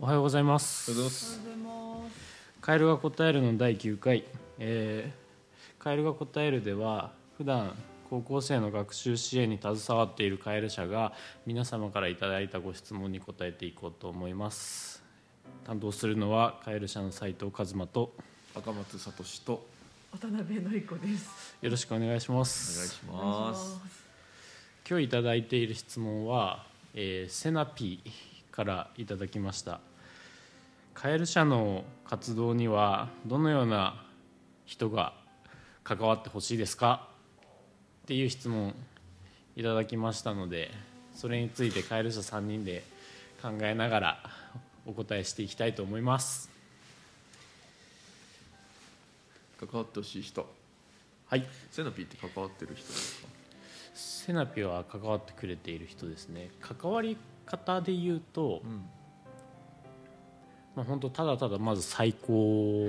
おはようございます。おはようございます。カエルが答えるの第9回、えー、カエルが答えるでは普段高校生の学習支援に携わっているカエル社が皆様からいただいたご質問に答えていこうと思います。担当するのはカエル社の斉藤和馬と赤松聡と渡辺のり子です。よろしくお願いしまおす。願いします。今日いただいている質問は、えーセナピーからいただきました。カエル社の活動にはどのような人が関わってほしいですか？っていう質問いただきましたのでそれについてカエル社3人で考えながらお答えしていきたいと思います。関わってほしい人。はい。セナピーって関わってる人ですか？セナピは関わってくれている人ですね。関わり方で言うと、うん。まあ、本当ただただまず最高。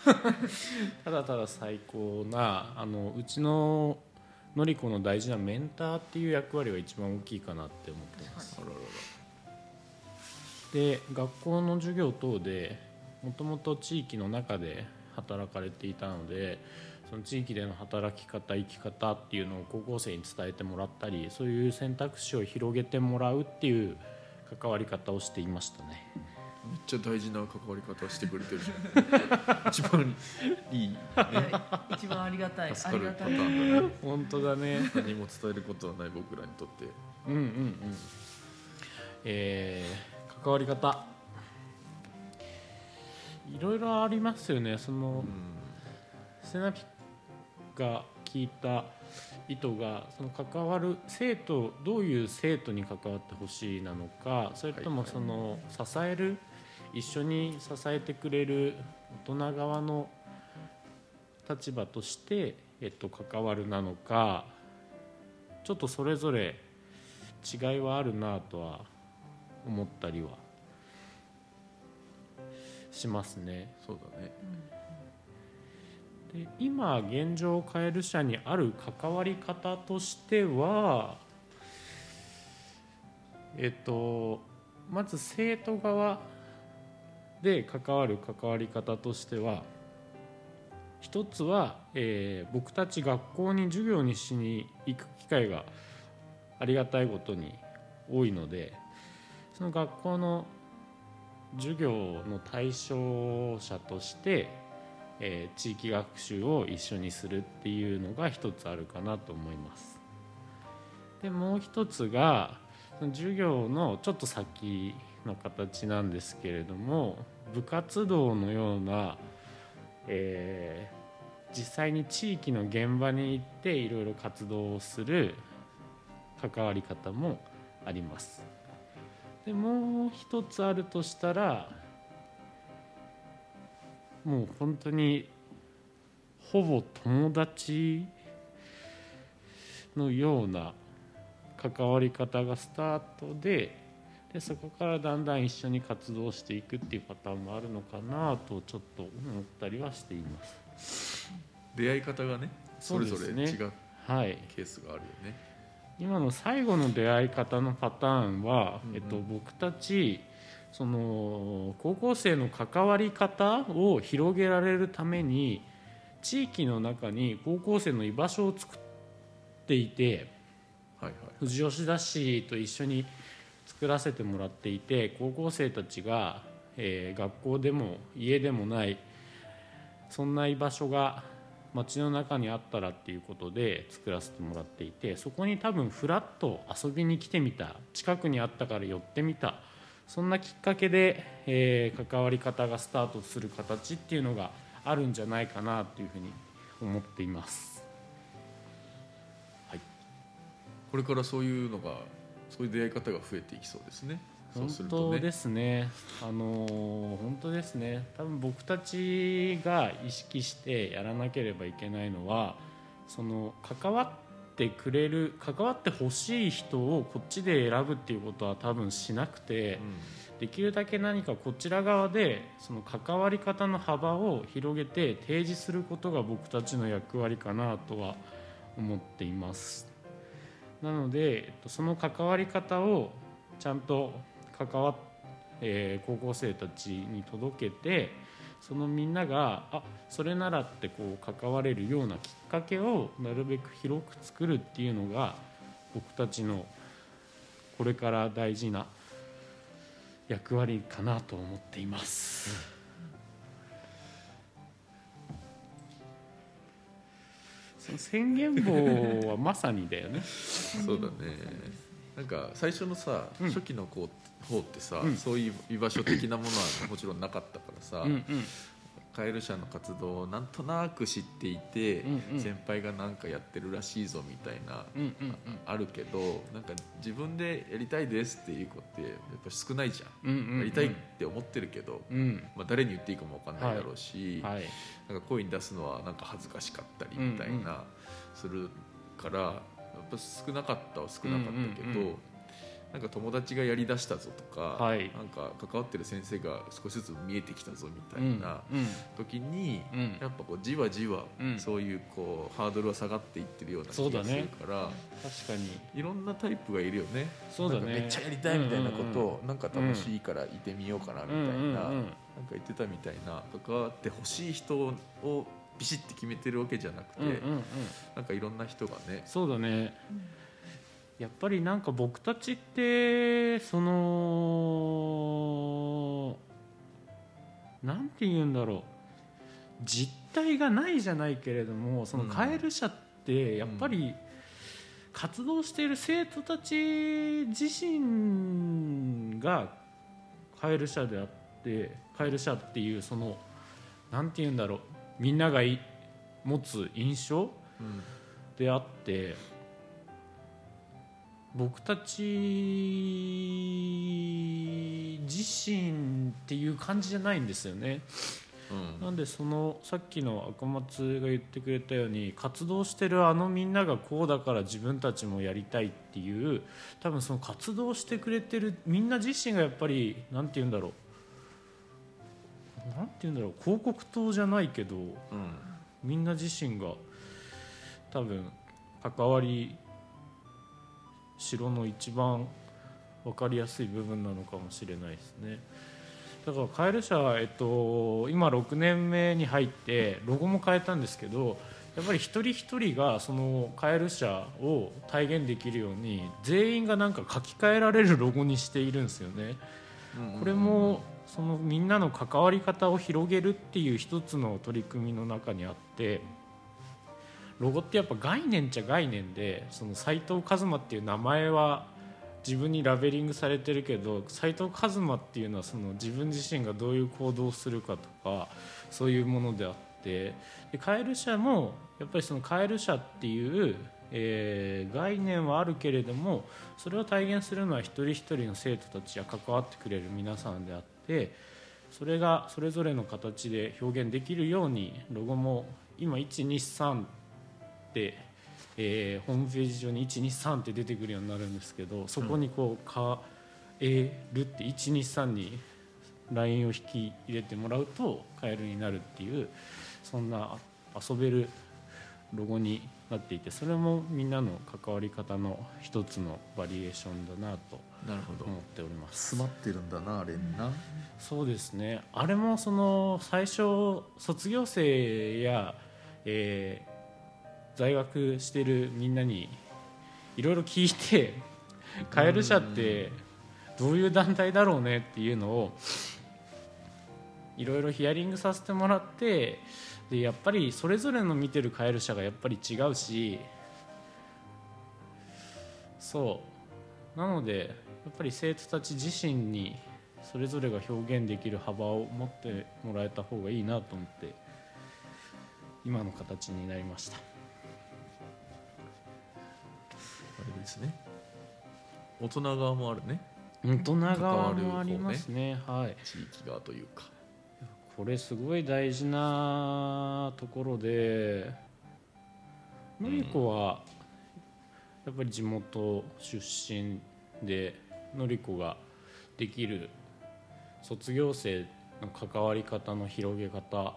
ただただ最高なあのうちののりこの大事なメンターっていう役割が一番大きいかなって思ってます。で学校の授業等でもともと地域の中で働かれていたのでその地域での働き方生き方っていうのを高校生に伝えてもらったりそういう選択肢を広げてもらうっていう関わり方をしていましたね。めっちゃ大事な関わり方してくれてるじゃん。一番いいね。はい、一番ありがたい。助かる。パターンだね。本当だね。何も伝えることはない僕らにとって。うんうんうん。えー関わり方。いろいろありますよね。そのうセナピが聞いた意図がその関わる生徒どういう生徒に関わってほしいなのかそれともはいその支える一緒に支えてくれる大人側の立場として、えっと、関わるなのかちょっとそれぞれ違いはあるなとは思ったりはしますね。そうだねで今現状を変える社にある関わり方としてはえっとまず生徒側で関わる関わり方としては一つは、えー僕たち学校に授業にしに行く機会がありがたいことに多いのでその学校の授業の対象者としてえー地域学習を一緒にするっていうのが一つあるかなと思います。でもう一つがその授業のちょっと先の形なんですけれども部活動のような、えー実際に地域の現場に行っていろいろ活動をする関わり方もあります。でもう一つあるとしたらもう本当にほぼ友達のような関わり方がスタートででそこからだんだん一緒に活動していくっていうパターンもあるのかなとちょっと思ったりはしています。出会い方がねそれぞれ違うはい、ケースがあるよね。今の最後の出会い方のパターンは、うんうん。えっと、僕たちその高校生の関わり方を広げられるために地域の中に高校生の居場所を作っていてはいはい。富士吉田市と一緒に作らせてもらっていて高校生たちが、えー学校でも家でもないそんな居場所が街の中にあったらっていうことで作らせてもらっていてそこに多分フラッと遊びに来てみた近くにあったから寄ってみたそんなきっかけで、えー関わり方がスタートする形っていうのがあるんじゃないかなというふうに思っています。これからそういうのがそういう出会い方が増えていきそうですね。そう本するとね。当ですね。あのー本当ですね。多分僕たちが意識してやらなければいけないのはその関わってくれる関わってほしい人をこっちで選ぶっていうことは多分しなくて、できるだけ何かこちら側でその関わり方の幅を広げて提示することが僕たちの役割かなとは思っています。なのでえっとその関わり方をちゃんと関わえー高校生たちに届けてそのみんながあそれならってこう関われるようなきっかけをなるべく広く作るっていうのが僕たちのこれから大事な役割かなと思っています。その宣言棒はまさにだよね。そうだねなんか最初のさ、うん初期のこう方ってさ、うん。そういう居場所的なものはもちろんなかったからさ、うんうん。カエル社の活動をなんとなく知っていて、うんうん。先輩が何かやってるらしいぞみたいな、うんうんうん。あるけどなんか自分でやりたいですっていう子ってやっぱ少ないじゃん、うんうんうん。やりたいって思ってるけど、うん。まあ、誰に言っていいかも分かんないだろうし、はい。なんか声に出すのはなんか恥ずかしかったりみたいな、するからやっぱ少なかったは少なかったけど、うんうんうんなんか友達がやりだしたぞとか、はい。なんか関わってる先生が少しずつ見えてきたぞみたうんいなうん。時に、うん。やっぱこうじわじわうん。そういうこうハードルは下がっていってるような気がするから、確かに。いろんなタイプがいるよね。そうだね。めっちゃやりたいみたいなことを、なんか楽しいからいてみようかなみたいな、うんうんうんなんか言ってたみたいな関わってほしい人をビシッて決めてるわけじゃなくて、うんうんうん。なんかいろんな人がねそうだねやっぱりなんか僕たちってそのなんて言うんだろう。実態がないじゃないけれどもそのうん。カエル社ってやっぱり活動している生徒たち自身がカエル社であってカエル社っていうそのなんて言うんだろう。みんながい持つ印象うん。であって僕たち自身っていう感じじゃないんですよね。うん。なんでそのさっきの赤松が言ってくれたように活動してるあのみんながこうだから自分たちもやりたいっていう多分その活動してくれてるみんな自身がやっぱりなんて言うんだろう。なんて言うんだろう。広告塔じゃないけどうん。みんな自身が多分関わり城の一番分かりやすい部分なのかもしれないですねだからカエル社は、えっと、今6年目に入ってロゴも変えたんですけどやっぱり一人一人がそのカエル社を体現できるように全員がなんか書き換えられるロゴにしているんですよね。これもそのみんなの関わり方を広げるっていう一つの取り組みの中にあってロゴってやっぱ概念っちゃ概念でその斉藤和馬っていう名前は自分にラベリングされてるけど斉藤和馬っていうのはその自分自身がどういう行動をするかとかそういうものであってでカエル社もやっぱりそのカエル社っていう、えー概念はあるけれどもそれを体現するのは一人一人の生徒たちや関わってくれる皆さんであってそれがそれぞれの形で表現できるようにロゴも今123、えーホームページ上に123って出てくるようになるんですけどそこにこう「かえる」って123にラインを引き入れてもらうとカエルになるっていうそんな遊べるロゴになっていてそれもみんなの関わり方の一つのバリエーションだなと思っております。詰まってるんだなあれにな。そうですね。あれもその最初卒業生や、えー在学してるみんなにいろいろ聞いてカエル社ってどういう団体だろうねっていうのをいろいろヒアリングさせてもらってでやっぱりそれぞれの見てるカエル社がやっぱり違うしそう。なのでやっぱり生徒たち自身にそれぞれが表現できる幅を持ってもらえた方がいいなと思って今の形になりましたですね。大人側もあるね。大人側もありますね。はい。地域側というか。これすごい大事なところでのりこはやっぱり地元出身でのりこができる卒業生の関わり方の広げ方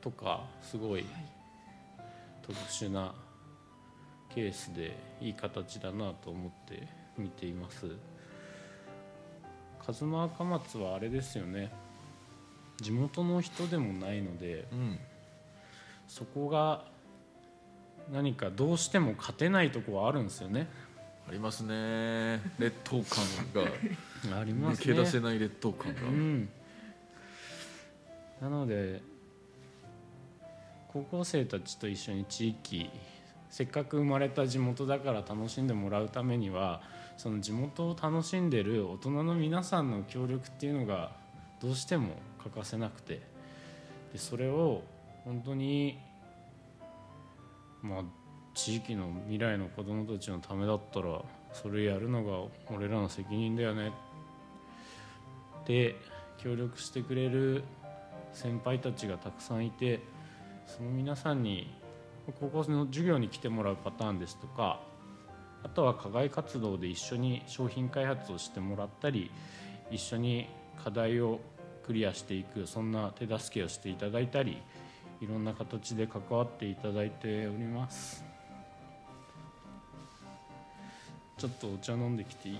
とかすごい。特殊なケースでいい形だなと思って見ています。数の赤松はあれですよね。地元の人でもないのでうん。そこが何かどうしても勝てないとこはあるんですよね。ありますね。劣等感が。あります抜けね出せない劣等感が、うん。なので高校生たちと一緒に地域せっかく生まれた地元だから楽しんでもらうためにはその地元を楽しんでる大人の皆さんの協力っていうのがどうしても欠かせなくてでそれを本当にまあ地域の未来の子どもたちのためだったらそれやるのが俺らの責任だよね。で協力してくれる先輩たちがたくさんいてその皆さんに高校生の授業に来てもらうパターンですとかあとは課外活動で一緒に商品開発をしてもらったり一緒に課題をクリアしていくそんな手助けをしていただいたりいろんな形で関わっていただいております。ちょっとお茶飲んできていい？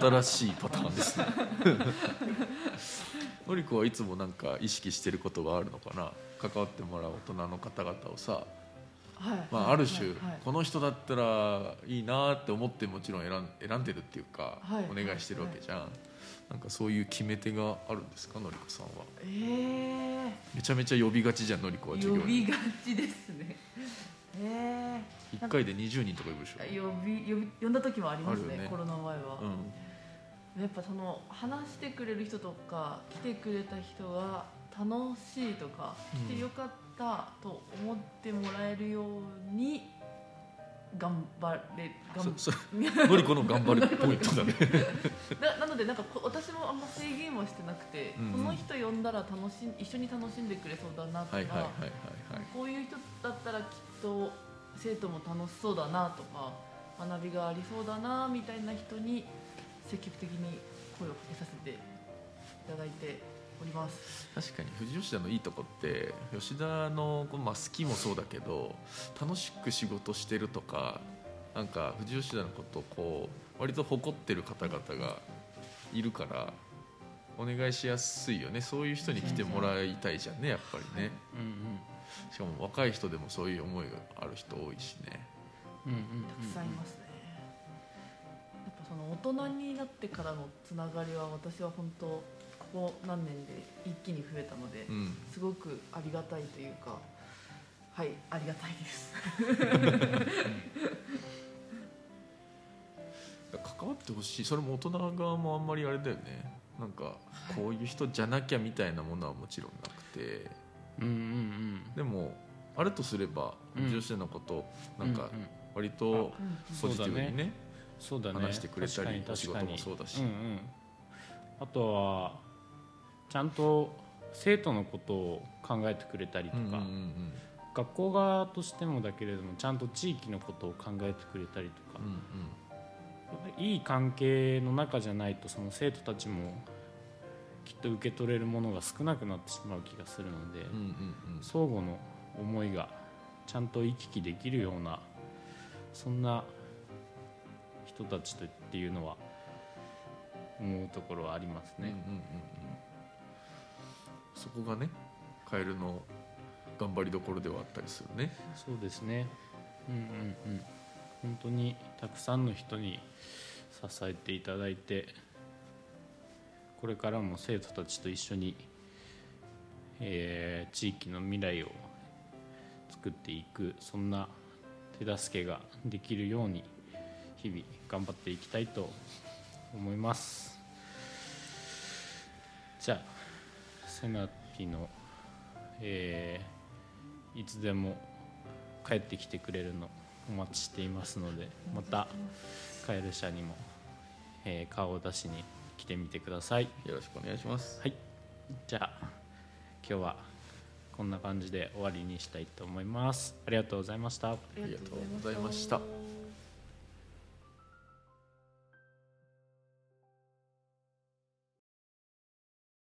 新しいパターンですね。のりこはいつもなんか意識してることがあるのかな？関わってもらう大人の方々をさ、はい。まあ、ある種、はいはいこの人だったらいいなって思ってもちろん選ん選んでるっていうか、はいお願いしてるわけじゃん、なんかそういう決め手があるんですか？のりこさんは。えめちゃめちゃ呼びがちじゃんのりこはえ授業に。呼びがちですねえ1回で20人とかいるでしょ。え呼び呼び呼んだ時もありますねあるよね。コロナ前は、うん。やっぱその話してくれる人とか来てくれた人が楽しいとかうん来てよかったと思ってもらえるように頑張れ頑そそのの頑張るポイントだね。ななのでなんかこ私もあんま制限はしてなくて、うんうん。この人呼んだら楽しん一緒に楽しんでくれそうだなとか、こういう人だったらきっと生徒も楽しそうだなとか学びがありそうだなみたいな人に積極的に声をかけさせていただいております。確かに富士吉田のいいとこって吉田の、まあ、好きもそうだけど楽しく仕事してるとかなんか富士吉田のことをこう割と誇ってる方々がいるからお願いしやすいよね。そういう人に来てもらいたいじゃんねやっぱりね。うんしかも若い人でもそういう思いがある人多いしね。うんうんうん。たくさんいますね。やっぱその大人になってからのつながりは私は本当ここ何年で一気に増えたので、うん。すごくありがたいというかはいありがたいです。関わってほしい。それも大人側もあんまりあれだよね。なんかこういう人じゃなきゃみたいなものはもちろんなくて。うんうんでもあるとすればうん。女子のことうんなんかうう割とポジティブにねそうだね。話してくれたり仕事もそうだし。うんうん、あとはちゃんと生徒のことを考えてくれたりとか、うんうんうん学校側としてもだけれどもちゃんと地域のことを考えてくれたりとかうん、いい関係の中じゃないとその生徒たちもきっと受け取れるものが少なくなってしまう気がするので、うんうんうん。相互の思いがちゃんと行き来できるようなそんな人たちとっていうのは思うところはありますね。うんうんうんうんそこがねカエルの頑張りどころではあったりするねそうですね。うんうんうん。本当にたくさんの人に支えていただいて、これからも生徒たちと一緒に、えー地域の未来を作っていくそんな手助けができるように日々頑張っていきたいと思います。じゃあセナピの、えーいつでも帰ってきてくれるのお待ちしていますのでまたカエル社にも、えー顔を出しに来てみてください。よろしくお願いします。はい。じゃあ今日はこんな感じで終わりにしたいと思います。ありがとうございました。ありがとうございましたた。